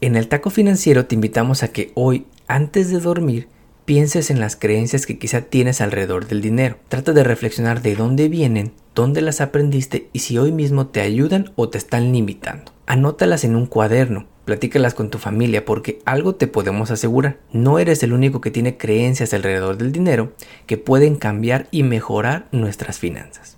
En el taco financiero te invitamos a que hoy, antes de dormir, pienses en las creencias que quizá tienes alrededor del dinero. Trata de reflexionar de dónde vienen, dónde las aprendiste y si hoy mismo te ayudan o te están limitando. Anótalas en un cuaderno, platícalas con tu familia porque algo te podemos asegurar. No eres el único que tiene creencias alrededor del dinero que pueden cambiar y mejorar nuestras finanzas.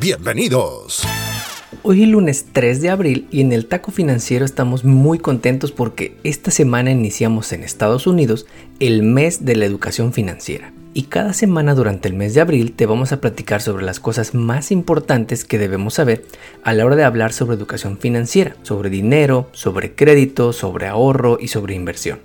Bienvenidos. Hoy es lunes 3 de abril y en el Taco Financiero estamos muy contentos porque esta semana iniciamos en Estados Unidos el mes de la educación financiera. Y cada semana durante el mes de abril te vamos a platicar sobre las cosas más importantes que debemos saber a la hora de hablar sobre educación financiera, sobre dinero, sobre crédito, sobre ahorro y sobre inversión.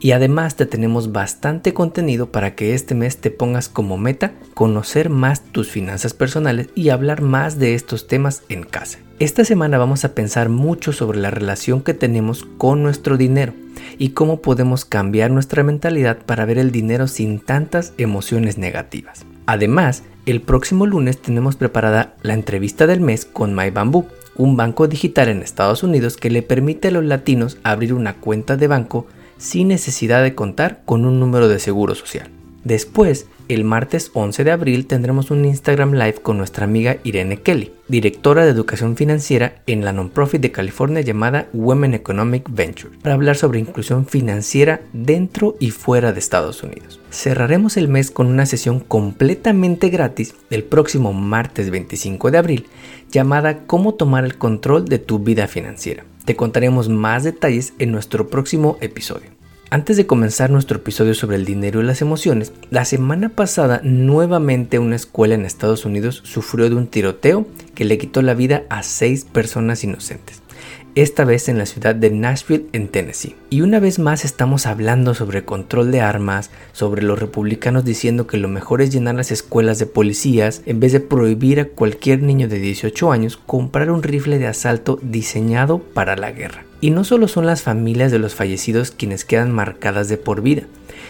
Y además te tenemos bastante contenido para que este mes te pongas como meta conocer más tus finanzas personales y hablar más de estos temas en casa. Esta semana vamos a pensar mucho sobre la relación que tenemos con nuestro dinero y cómo podemos cambiar nuestra mentalidad para ver el dinero sin tantas emociones negativas. Además, el próximo lunes tenemos preparada la entrevista del mes con MyBamboo, un banco digital en Estados Unidos que le permite a los latinos abrir una cuenta de banco sin necesidad de contar con un número de seguro social. Después, el martes 11 de abril tendremos un Instagram Live con nuestra amiga Irene Kelly, directora de educación financiera en la non-profit de California llamada Women Economic Venture, para hablar sobre inclusión financiera dentro y fuera de Estados Unidos. Cerraremos el mes con una sesión completamente gratis el próximo martes 25 de abril llamada Cómo tomar el control de tu vida financiera. Te contaremos más detalles en nuestro próximo episodio. Antes de comenzar nuestro episodio sobre el dinero y las emociones, la semana pasada nuevamente una escuela en Estados Unidos sufrió de un tiroteo que le quitó la vida a seis personas inocentes esta vez en la ciudad de Nashville, en Tennessee. Y una vez más estamos hablando sobre control de armas, sobre los republicanos diciendo que lo mejor es llenar las escuelas de policías en vez de prohibir a cualquier niño de 18 años comprar un rifle de asalto diseñado para la guerra. Y no solo son las familias de los fallecidos quienes quedan marcadas de por vida,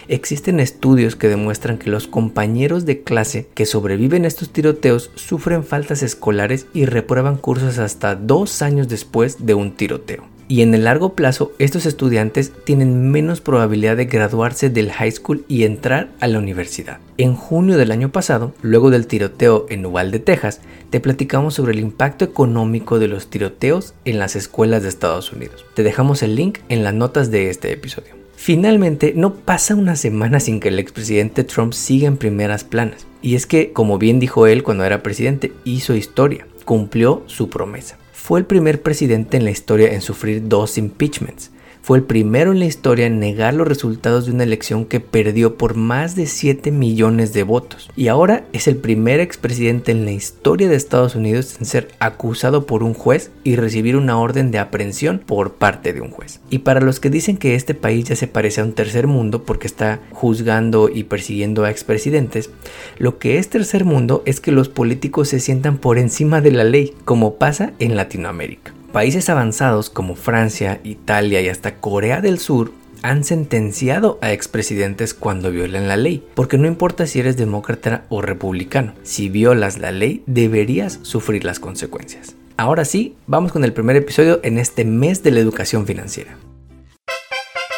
Existen estudios que demuestran que los compañeros de clase que sobreviven a estos tiroteos sufren faltas escolares y reprueban cursos hasta dos años después de un tiroteo. Y en el largo plazo, estos estudiantes tienen menos probabilidad de graduarse del high school y entrar a la universidad. En junio del año pasado, luego del tiroteo en Uvalde, Texas, te platicamos sobre el impacto económico de los tiroteos en las escuelas de Estados Unidos. Te dejamos el link en las notas de este episodio. Finalmente, no pasa una semana sin que el expresidente Trump siga en primeras planas. Y es que, como bien dijo él cuando era presidente, hizo historia, cumplió su promesa. Fue el primer presidente en la historia en sufrir dos impeachments fue el primero en la historia en negar los resultados de una elección que perdió por más de 7 millones de votos. Y ahora es el primer expresidente en la historia de Estados Unidos en ser acusado por un juez y recibir una orden de aprehensión por parte de un juez. Y para los que dicen que este país ya se parece a un tercer mundo porque está juzgando y persiguiendo a expresidentes, lo que es tercer mundo es que los políticos se sientan por encima de la ley, como pasa en Latinoamérica. Países avanzados como Francia, Italia y hasta Corea del Sur han sentenciado a expresidentes cuando violan la ley, porque no importa si eres demócrata o republicano, si violas la ley deberías sufrir las consecuencias. Ahora sí, vamos con el primer episodio en este mes de la educación financiera.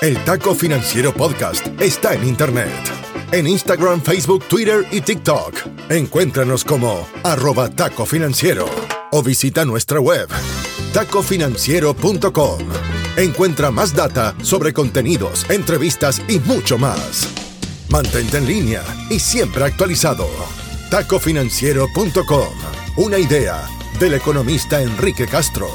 El Taco Financiero Podcast está en Internet. En Instagram, Facebook, Twitter y TikTok. Encuéntranos como arroba taco financiero o visita nuestra web tacofinanciero.com. Encuentra más data sobre contenidos, entrevistas y mucho más. Mantente en línea y siempre actualizado. tacofinanciero.com. Una idea del economista Enrique Castro.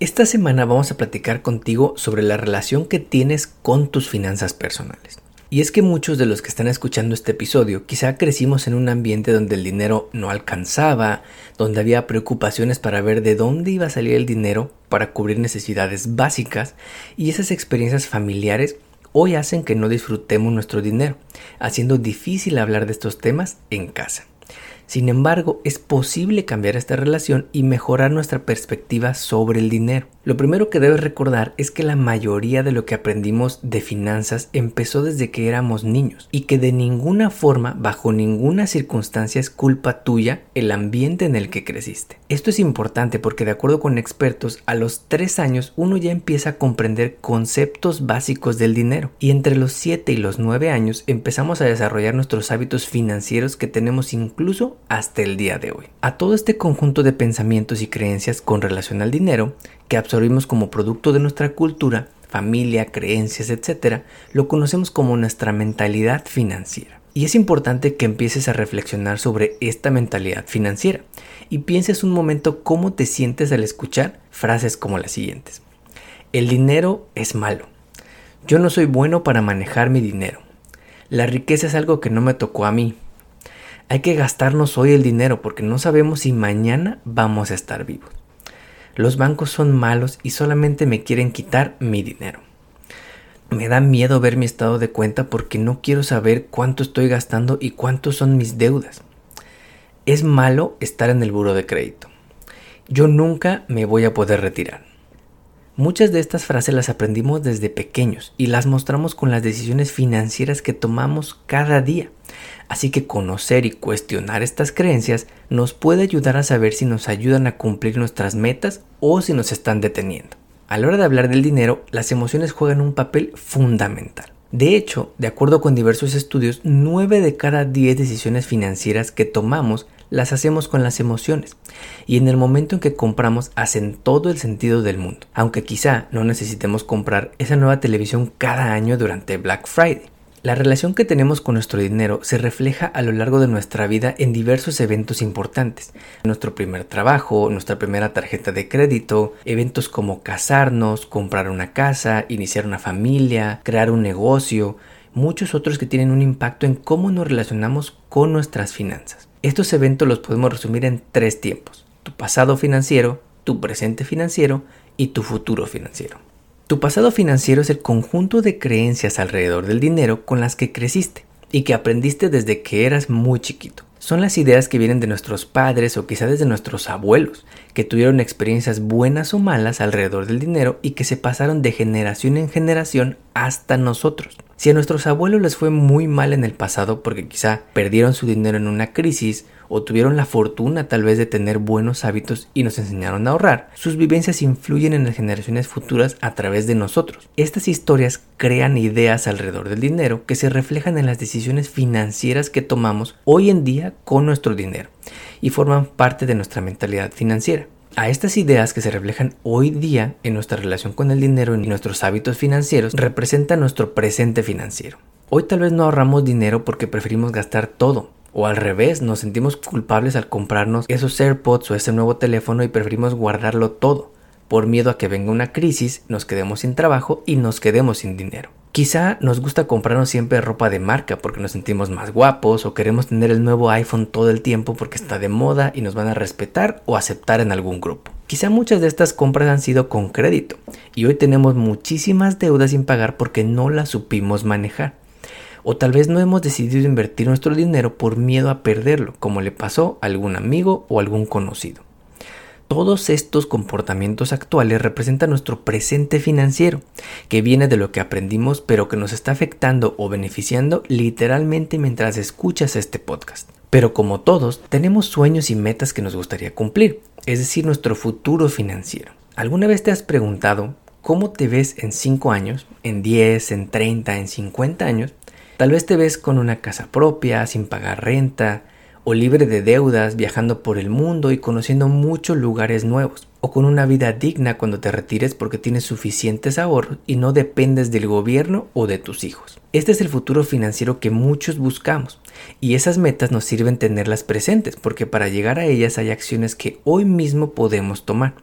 Esta semana vamos a platicar contigo sobre la relación que tienes con tus finanzas personales. Y es que muchos de los que están escuchando este episodio quizá crecimos en un ambiente donde el dinero no alcanzaba, donde había preocupaciones para ver de dónde iba a salir el dinero para cubrir necesidades básicas y esas experiencias familiares hoy hacen que no disfrutemos nuestro dinero, haciendo difícil hablar de estos temas en casa. Sin embargo, es posible cambiar esta relación y mejorar nuestra perspectiva sobre el dinero. Lo primero que debes recordar es que la mayoría de lo que aprendimos de finanzas empezó desde que éramos niños y que de ninguna forma, bajo ninguna circunstancia es culpa tuya el ambiente en el que creciste. Esto es importante porque de acuerdo con expertos, a los 3 años uno ya empieza a comprender conceptos básicos del dinero y entre los 7 y los 9 años empezamos a desarrollar nuestros hábitos financieros que tenemos incluso hasta el día de hoy. A todo este conjunto de pensamientos y creencias con relación al dinero, que absorbimos como producto de nuestra cultura, familia, creencias, etc., lo conocemos como nuestra mentalidad financiera. Y es importante que empieces a reflexionar sobre esta mentalidad financiera y pienses un momento cómo te sientes al escuchar frases como las siguientes. El dinero es malo. Yo no soy bueno para manejar mi dinero. La riqueza es algo que no me tocó a mí. Hay que gastarnos hoy el dinero porque no sabemos si mañana vamos a estar vivos. Los bancos son malos y solamente me quieren quitar mi dinero. Me da miedo ver mi estado de cuenta porque no quiero saber cuánto estoy gastando y cuántos son mis deudas. Es malo estar en el buro de crédito. Yo nunca me voy a poder retirar. Muchas de estas frases las aprendimos desde pequeños y las mostramos con las decisiones financieras que tomamos cada día. Así que conocer y cuestionar estas creencias nos puede ayudar a saber si nos ayudan a cumplir nuestras metas o si nos están deteniendo. A la hora de hablar del dinero, las emociones juegan un papel fundamental. De hecho, de acuerdo con diversos estudios, 9 de cada 10 decisiones financieras que tomamos las hacemos con las emociones y en el momento en que compramos hacen todo el sentido del mundo, aunque quizá no necesitemos comprar esa nueva televisión cada año durante Black Friday. La relación que tenemos con nuestro dinero se refleja a lo largo de nuestra vida en diversos eventos importantes. Nuestro primer trabajo, nuestra primera tarjeta de crédito, eventos como casarnos, comprar una casa, iniciar una familia, crear un negocio, muchos otros que tienen un impacto en cómo nos relacionamos con nuestras finanzas. Estos eventos los podemos resumir en tres tiempos. Tu pasado financiero, tu presente financiero y tu futuro financiero. Tu pasado financiero es el conjunto de creencias alrededor del dinero con las que creciste y que aprendiste desde que eras muy chiquito. Son las ideas que vienen de nuestros padres o quizá desde nuestros abuelos, que tuvieron experiencias buenas o malas alrededor del dinero y que se pasaron de generación en generación hasta nosotros. Si a nuestros abuelos les fue muy mal en el pasado porque quizá perdieron su dinero en una crisis o tuvieron la fortuna tal vez de tener buenos hábitos y nos enseñaron a ahorrar, sus vivencias influyen en las generaciones futuras a través de nosotros. Estas historias crean ideas alrededor del dinero que se reflejan en las decisiones financieras que tomamos hoy en día con nuestro dinero y forman parte de nuestra mentalidad financiera. A estas ideas que se reflejan hoy día en nuestra relación con el dinero y nuestros hábitos financieros representan nuestro presente financiero. Hoy tal vez no ahorramos dinero porque preferimos gastar todo, o al revés, nos sentimos culpables al comprarnos esos AirPods o ese nuevo teléfono y preferimos guardarlo todo, por miedo a que venga una crisis, nos quedemos sin trabajo y nos quedemos sin dinero. Quizá nos gusta comprarnos siempre ropa de marca porque nos sentimos más guapos o queremos tener el nuevo iPhone todo el tiempo porque está de moda y nos van a respetar o aceptar en algún grupo. Quizá muchas de estas compras han sido con crédito y hoy tenemos muchísimas deudas sin pagar porque no las supimos manejar. O tal vez no hemos decidido invertir nuestro dinero por miedo a perderlo, como le pasó a algún amigo o algún conocido. Todos estos comportamientos actuales representan nuestro presente financiero, que viene de lo que aprendimos pero que nos está afectando o beneficiando literalmente mientras escuchas este podcast. Pero como todos, tenemos sueños y metas que nos gustaría cumplir, es decir, nuestro futuro financiero. ¿Alguna vez te has preguntado cómo te ves en 5 años, en 10, en 30, en 50 años? Tal vez te ves con una casa propia, sin pagar renta, o libre de deudas, viajando por el mundo y conociendo muchos lugares nuevos, o con una vida digna cuando te retires porque tienes suficientes ahorros y no dependes del gobierno o de tus hijos. Este es el futuro financiero que muchos buscamos, y esas metas nos sirven tenerlas presentes porque para llegar a ellas hay acciones que hoy mismo podemos tomar,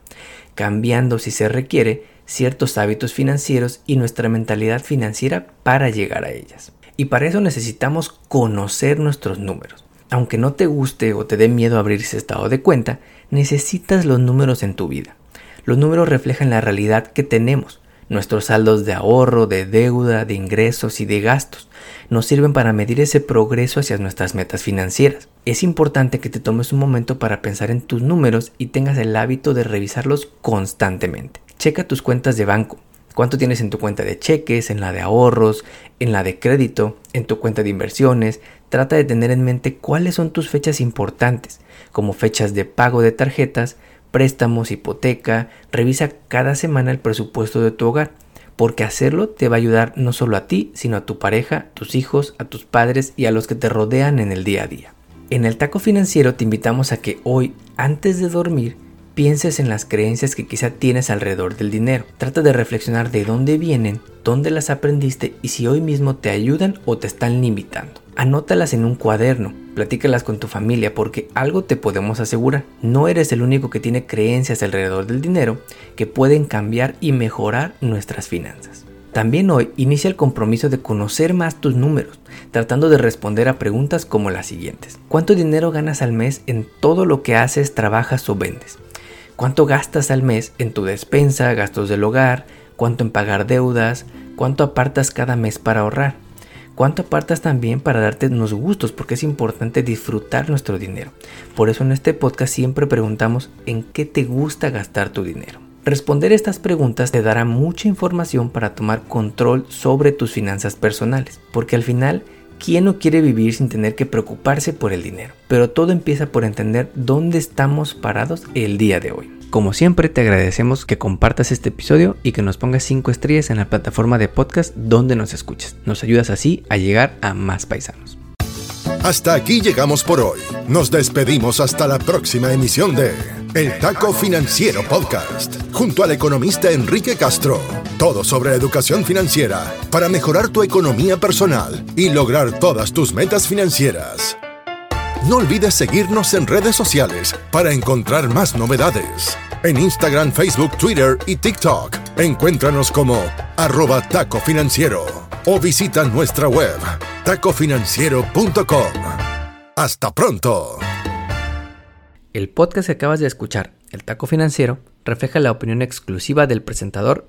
cambiando si se requiere ciertos hábitos financieros y nuestra mentalidad financiera para llegar a ellas. Y para eso necesitamos conocer nuestros números. Aunque no te guste o te dé miedo abrir ese estado de cuenta, necesitas los números en tu vida. Los números reflejan la realidad que tenemos, nuestros saldos de ahorro, de deuda, de ingresos y de gastos. Nos sirven para medir ese progreso hacia nuestras metas financieras. Es importante que te tomes un momento para pensar en tus números y tengas el hábito de revisarlos constantemente. Checa tus cuentas de banco. ¿Cuánto tienes en tu cuenta de cheques, en la de ahorros, en la de crédito, en tu cuenta de inversiones? Trata de tener en mente cuáles son tus fechas importantes, como fechas de pago de tarjetas, préstamos, hipoteca. Revisa cada semana el presupuesto de tu hogar, porque hacerlo te va a ayudar no solo a ti, sino a tu pareja, tus hijos, a tus padres y a los que te rodean en el día a día. En el taco financiero te invitamos a que hoy, antes de dormir, pienses en las creencias que quizá tienes alrededor del dinero. Trata de reflexionar de dónde vienen, dónde las aprendiste y si hoy mismo te ayudan o te están limitando. Anótalas en un cuaderno, platícalas con tu familia porque algo te podemos asegurar. No eres el único que tiene creencias alrededor del dinero que pueden cambiar y mejorar nuestras finanzas. También hoy inicia el compromiso de conocer más tus números, tratando de responder a preguntas como las siguientes. ¿Cuánto dinero ganas al mes en todo lo que haces, trabajas o vendes? Cuánto gastas al mes en tu despensa, gastos del hogar, cuánto en pagar deudas, cuánto apartas cada mes para ahorrar, cuánto apartas también para darte unos gustos, porque es importante disfrutar nuestro dinero. Por eso en este podcast siempre preguntamos en qué te gusta gastar tu dinero. Responder estas preguntas te dará mucha información para tomar control sobre tus finanzas personales, porque al final ¿Quién no quiere vivir sin tener que preocuparse por el dinero? Pero todo empieza por entender dónde estamos parados el día de hoy. Como siempre te agradecemos que compartas este episodio y que nos pongas 5 estrellas en la plataforma de podcast donde nos escuches. Nos ayudas así a llegar a más paisanos. Hasta aquí llegamos por hoy. Nos despedimos hasta la próxima emisión de El Taco Financiero Podcast, junto al economista Enrique Castro. Todo sobre educación financiera para mejorar tu economía personal y lograr todas tus metas financieras. No olvides seguirnos en redes sociales para encontrar más novedades. En Instagram, Facebook, Twitter y TikTok, encuéntranos como arroba taco financiero o visita nuestra web tacofinanciero.com. Hasta pronto. El podcast que acabas de escuchar, El Taco Financiero, refleja la opinión exclusiva del presentador